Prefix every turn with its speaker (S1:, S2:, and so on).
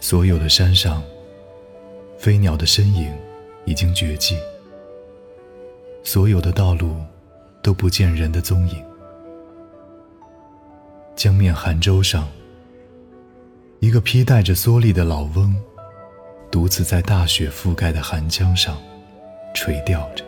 S1: 所有的山上，飞鸟的身影已经绝迹；所有的道路都不见人的踪影。江面寒舟上，一个披戴着蓑笠的老翁，独自在大雪覆盖的寒江上垂钓着。